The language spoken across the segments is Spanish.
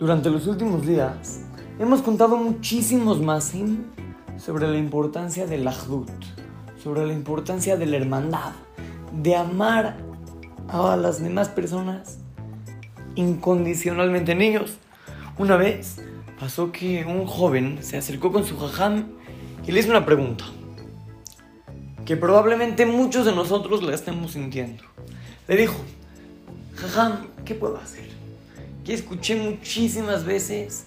Durante los últimos días hemos contado muchísimos más sobre la importancia del ahdut, sobre la importancia de la hermandad, de amar a las demás personas incondicionalmente. Niños, una vez pasó que un joven se acercó con su jajam y le hizo una pregunta que probablemente muchos de nosotros la estemos sintiendo. Le dijo, jajam, ¿qué puedo hacer? Que escuché muchísimas veces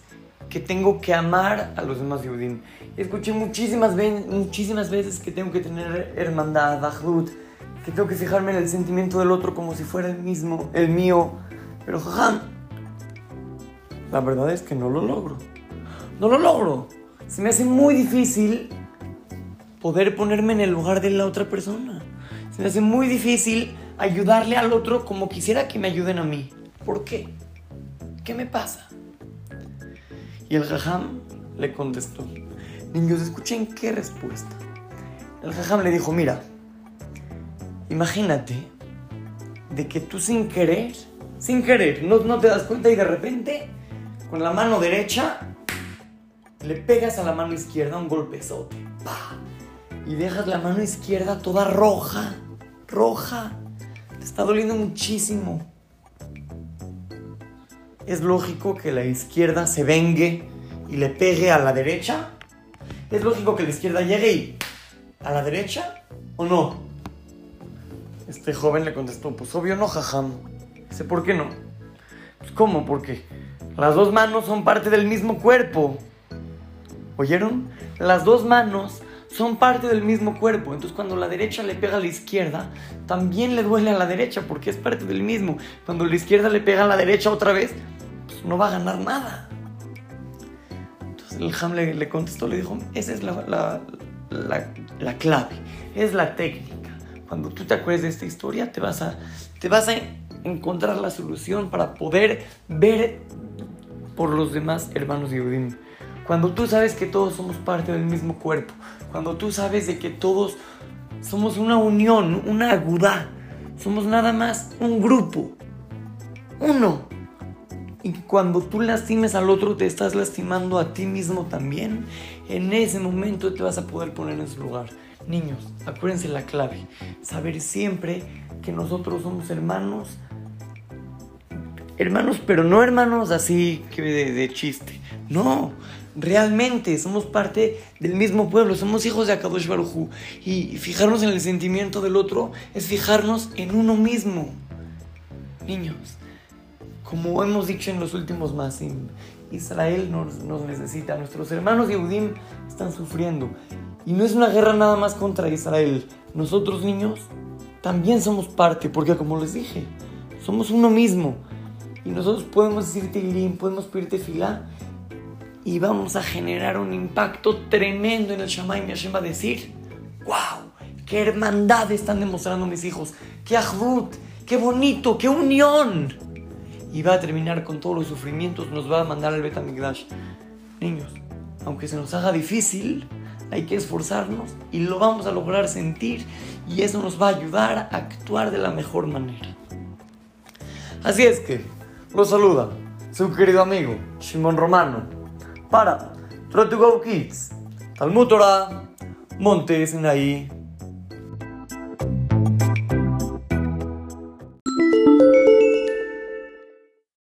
que tengo que amar a los demás Yehudim. Escuché muchísimas, muchísimas veces que tengo que tener hermandad, ahdut, que tengo que fijarme en el sentimiento del otro como si fuera el mismo, el mío. Pero jajam, la verdad es que no lo logro. No lo logro. Se me hace muy difícil poder ponerme en el lugar de la otra persona. Se me hace muy difícil ayudarle al otro como quisiera que me ayuden a mí. ¿Por qué? ¿Qué me pasa? Y el jajam le contestó. Niños, escuchen qué respuesta. El jajam le dijo, mira, imagínate de que tú sin querer, sin querer, no, no te das cuenta y de repente, con la mano derecha, le pegas a la mano izquierda un golpezote. ¡Pah! y dejas la mano izquierda toda roja, roja. Te está doliendo muchísimo. ¿Es lógico que la izquierda se vengue y le pegue a la derecha? ¿Es lógico que la izquierda llegue y a la derecha o no? Este joven le contestó, pues obvio no, jajam. Dice, ¿por qué no? Pues ¿cómo? Porque las dos manos son parte del mismo cuerpo. ¿Oyeron? Las dos manos son parte del mismo cuerpo. Entonces cuando la derecha le pega a la izquierda, también le duele a la derecha porque es parte del mismo. Cuando la izquierda le pega a la derecha otra vez, no va a ganar nada. Entonces el Ham le, contestó, le dijo, esa es la, la, clave, es la técnica. Cuando tú te acuerdes de esta historia, te vas a, te vas a encontrar la solución para poder ver por los demás hermanos de Yehudim. Cuando tú sabes que todos somos parte del mismo cuerpo, cuando tú sabes de que todos somos una unión, una agudá, somos nada más un grupo, uno. Y cuando tú lastimes al otro, te estás lastimando a ti mismo también. En ese momento te vas a poder poner en su lugar. Niños, acuérdense la clave. Saber siempre que nosotros somos hermanos. Hermanos, pero no hermanos así que de, chiste. No, realmente somos parte del mismo pueblo, somos hijos de Akadosh Baruchu. Y fijarnos en el sentimiento del otro es fijarnos en uno mismo. Niños, como hemos dicho en los últimos Masim, Israel nos, necesita, nuestros hermanos Yehudim están sufriendo. Y no es una guerra nada más contra Israel. Nosotros, niños, también somos parte, porque como les dije, somos uno mismo. Y nosotros podemos decir Tilim, podemos pedirte Tefilá y vamos a generar un impacto tremendo en el Shammai. Hashem va a decir, wow, qué hermandad están demostrando mis hijos, qué ahdut, qué bonito, qué unión. Y va a terminar con todos los sufrimientos, nos va a mandar al Betamigdash. Niños, aunque se nos haga difícil, hay que esforzarnos y lo vamos a lograr sentir y eso nos va a ayudar a actuar de la mejor manera. Así es que, lo saluda su querido amigo Shimon Romano para Try to Go Kids, Talmud Torah, Monte Sinaí,